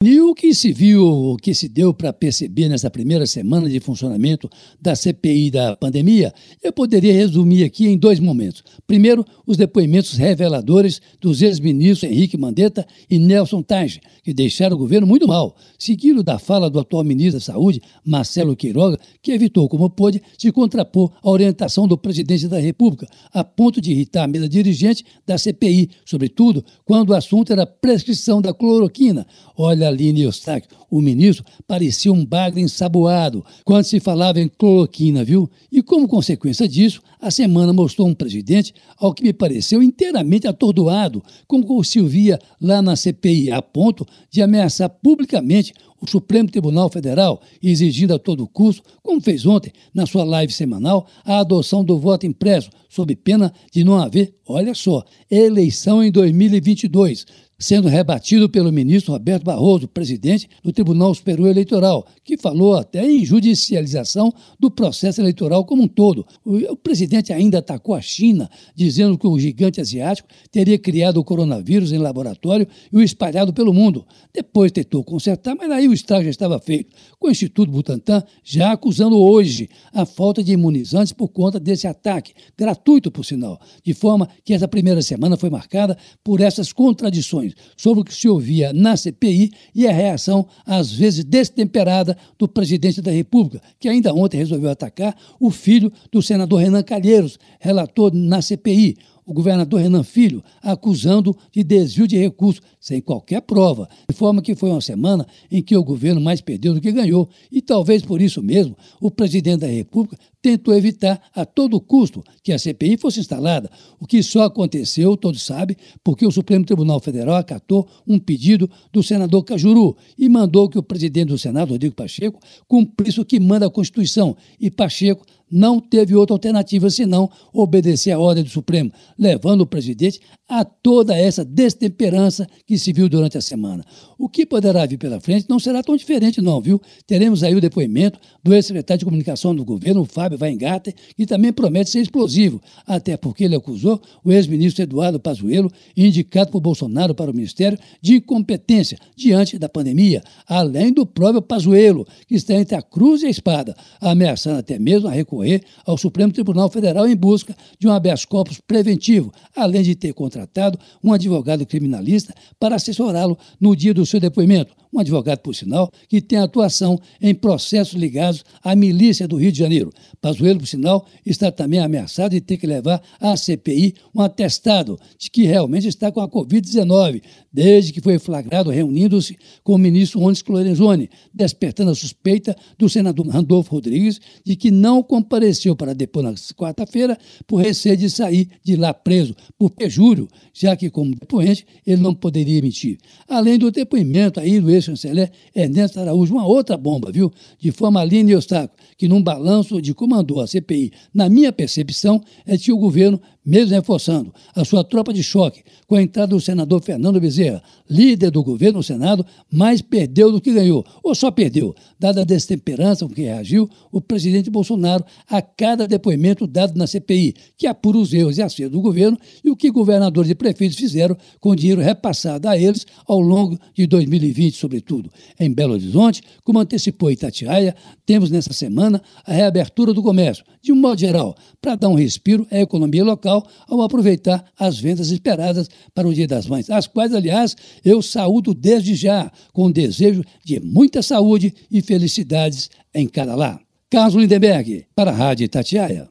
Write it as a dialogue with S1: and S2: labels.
S1: E o que se viu, o que se deu para perceber nessa primeira semana de funcionamento da CPI da pandemia, eu poderia resumir aqui em dois momentos. Primeiro, os depoimentos reveladores dos ex-ministros Henrique Mandetta e Nelson Tage, que deixaram o governo muito mal, seguido da fala do atual ministro da Saúde, Marcelo Queiroga, que evitou, como pôde, se contrapor à orientação do presidente da República, a ponto de irritar a mesa dirigente da CPI, sobretudo quando o assunto era prescrição da cloroquina. Olha, Aline Eustáquio, o ministro, parecia um bagre ensaboado quando se falava em cloroquina, viu? E como consequência disso, a semana mostrou um presidente ao que me pareceu inteiramente atordoado, como se o via lá na CPI, a ponto de ameaçar publicamente o Supremo Tribunal Federal, exigindo a todo custo, como fez ontem na sua live semanal, a adoção do voto impresso, sob pena de não haver, olha só, eleição em 2022, sendo rebatido pelo ministro Roberto Barroso, presidente do Tribunal Superior Eleitoral, que falou até em judicialização do processo eleitoral como um todo. O presidente ainda atacou a China, dizendo que o gigante asiático teria criado o coronavírus em laboratório e o espalhado pelo mundo. Depois tentou consertar, mas aí o já estava feito, com o Instituto Butantan já acusando hoje a falta de imunizantes por conta desse ataque, gratuito por sinal, de forma que essa primeira semana foi marcada por essas contradições sobre o que se ouvia na CPI e a reação, às vezes destemperada, do presidente da República, que ainda ontem resolveu atacar o filho do senador Renan Calheiros, relator na CPI o governador Renan Filho, acusando de desvio de recursos, sem qualquer prova, de forma que foi uma semana em que o governo mais perdeu do que ganhou. E talvez por isso mesmo o presidente da República tentou evitar a todo custo que a CPI fosse instalada, o que só aconteceu, todos sabem, porque o Supremo Tribunal Federal acatou um pedido do senador Cajuru e mandou que o presidente do Senado, Rodrigo Pacheco, cumprisse o que manda a Constituição. E Pacheco não teve outra alternativa senão obedecer à ordem do Supremo, levando o presidente a toda essa destemperança que se viu durante a semana. O que poderá vir pela frente não será tão diferente, não, viu? Teremos aí o depoimento do ex-secretário de comunicação do governo, Fábio Weingarten, que também promete ser explosivo, até porque ele acusou o ex-ministro Eduardo Pazuello, indicado por Bolsonaro para o ministério, de incompetência diante da pandemia, além do próprio Pazuello, que está entre a cruz e a espada, ameaçando até mesmo a recorrer ao Supremo Tribunal Federal em busca de um habeas corpus preventivo, além de ter contratado um advogado criminalista para assessorá-lo no dia do seu depoimento um advogado, por sinal, que tem atuação em processos ligados à milícia do Rio de Janeiro. Pazuello, por sinal, está também ameaçado de ter que levar à CPI um atestado de que realmente está com a Covid-19, desde que foi flagrado reunindo-se com o ministro Onyx Lorenzoni, despertando a suspeita do senador Randolfo Rodrigues de que não compareceu para depor na quarta-feira por receio de sair de lá preso por pejúrio, já que, como depoente, ele não poderia mentir. Além do depoimento aí do ex-chanceler Ernesto Araújo, uma outra bomba, viu? De forma e obstáculo, que num balanço de comandou a CPI, na minha percepção, é que o governo mesmo reforçando a sua tropa de choque com a entrada do senador Fernando Bezerra, líder do governo no Senado, mais perdeu do que ganhou, ou só perdeu, dada a destemperança com que reagiu o presidente Bolsonaro a cada depoimento dado na CPI, que apura os erros e acertos do governo e o que governadores e prefeitos fizeram com o dinheiro repassado a eles ao longo de 2020, sobretudo. Em Belo Horizonte, como antecipou Itatiaia, temos nessa semana a reabertura do comércio, de um modo geral, para dar um respiro à economia local ao aproveitar as vendas esperadas para o Dia das Mães, as quais, aliás, eu saúdo desde já, com o desejo de muita saúde e felicidades em cada lar. Carlos Lindenberg, para a Rádio Itatiaia.